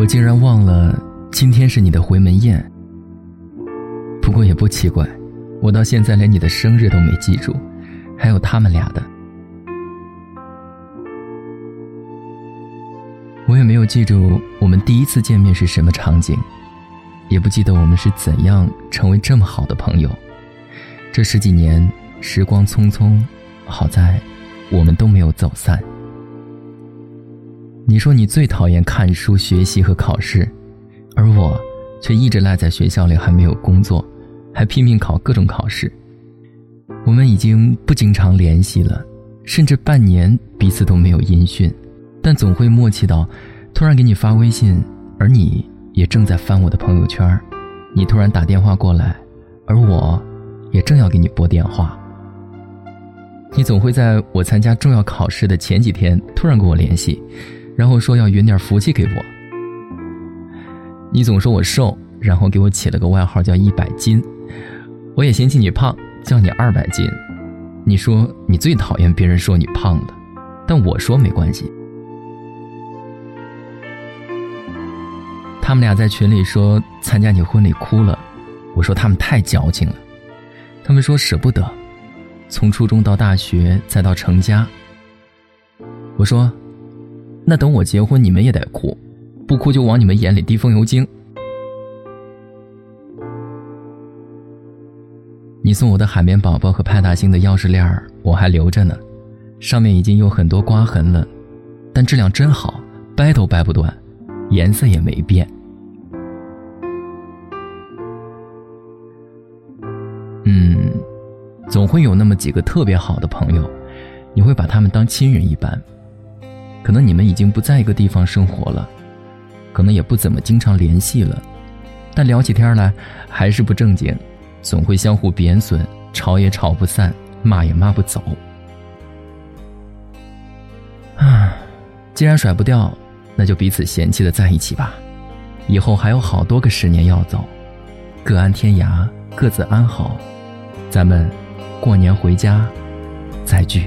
我竟然忘了今天是你的回门宴。不过也不奇怪，我到现在连你的生日都没记住，还有他们俩的。我也没有记住我们第一次见面是什么场景，也不记得我们是怎样成为这么好的朋友。这十几年时光匆匆，好在我们都没有走散。你说你最讨厌看书、学习和考试，而我却一直赖在学校里，还没有工作，还拼命考各种考试。我们已经不经常联系了，甚至半年彼此都没有音讯，但总会默契到，突然给你发微信，而你也正在翻我的朋友圈，你突然打电话过来，而我，也正要给你拨电话。你总会在我参加重要考试的前几天突然跟我联系。然后说要匀点福气给我。你总说我瘦，然后给我起了个外号叫一百斤。我也嫌弃你胖，叫你二百斤。你说你最讨厌别人说你胖了，但我说没关系。他们俩在群里说参加你婚礼哭了，我说他们太矫情了。他们说舍不得，从初中到大学再到成家。我说。那等我结婚，你们也得哭，不哭就往你们眼里滴风油精。你送我的海绵宝宝和派大星的钥匙链儿我还留着呢，上面已经有很多刮痕了，但质量真好，掰都掰不断，颜色也没变。嗯，总会有那么几个特别好的朋友，你会把他们当亲人一般。可能你们已经不在一个地方生活了，可能也不怎么经常联系了，但聊起天来还是不正经，总会相互贬损，吵也吵不散，骂也骂不走。啊，既然甩不掉，那就彼此嫌弃的在一起吧。以后还有好多个十年要走，各安天涯，各自安好。咱们过年回家再聚。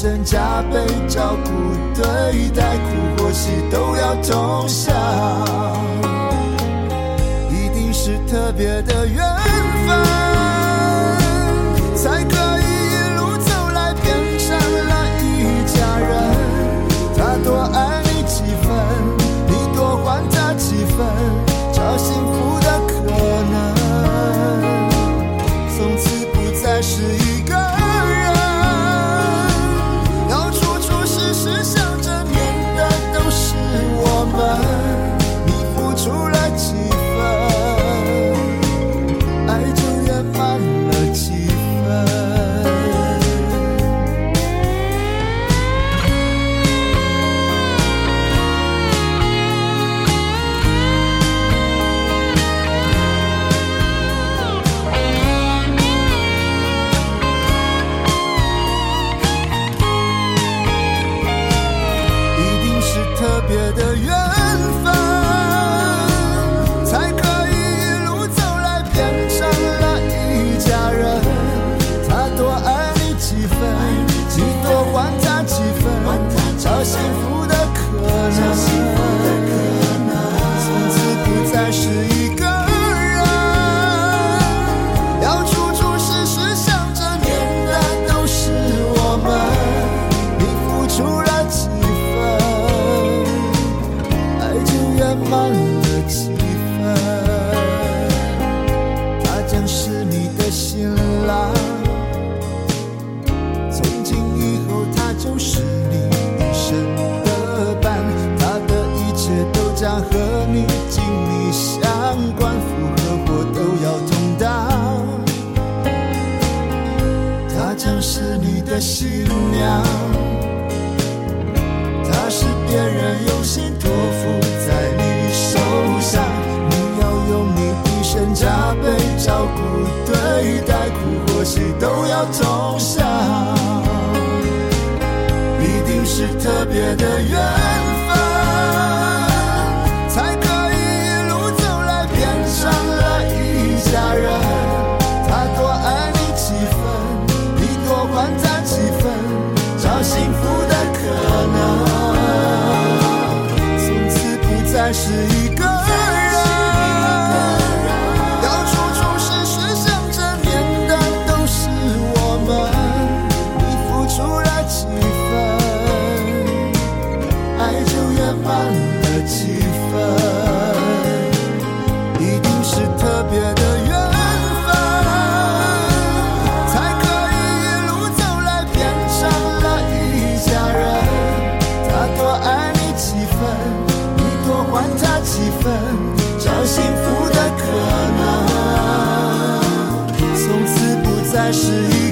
身。加倍照顾对待，苦或喜都要同享，一定是特别的缘分，才可以一路走来变成了一家人。他多爱你几分，你多还他几分，找幸福和你紧密相关，福和祸都要同当。她将是你的新娘，她是别人用心托付在你手上，你要用你一生加倍照顾对待，苦或喜都要同享，一定是特别的缘分。还是一是一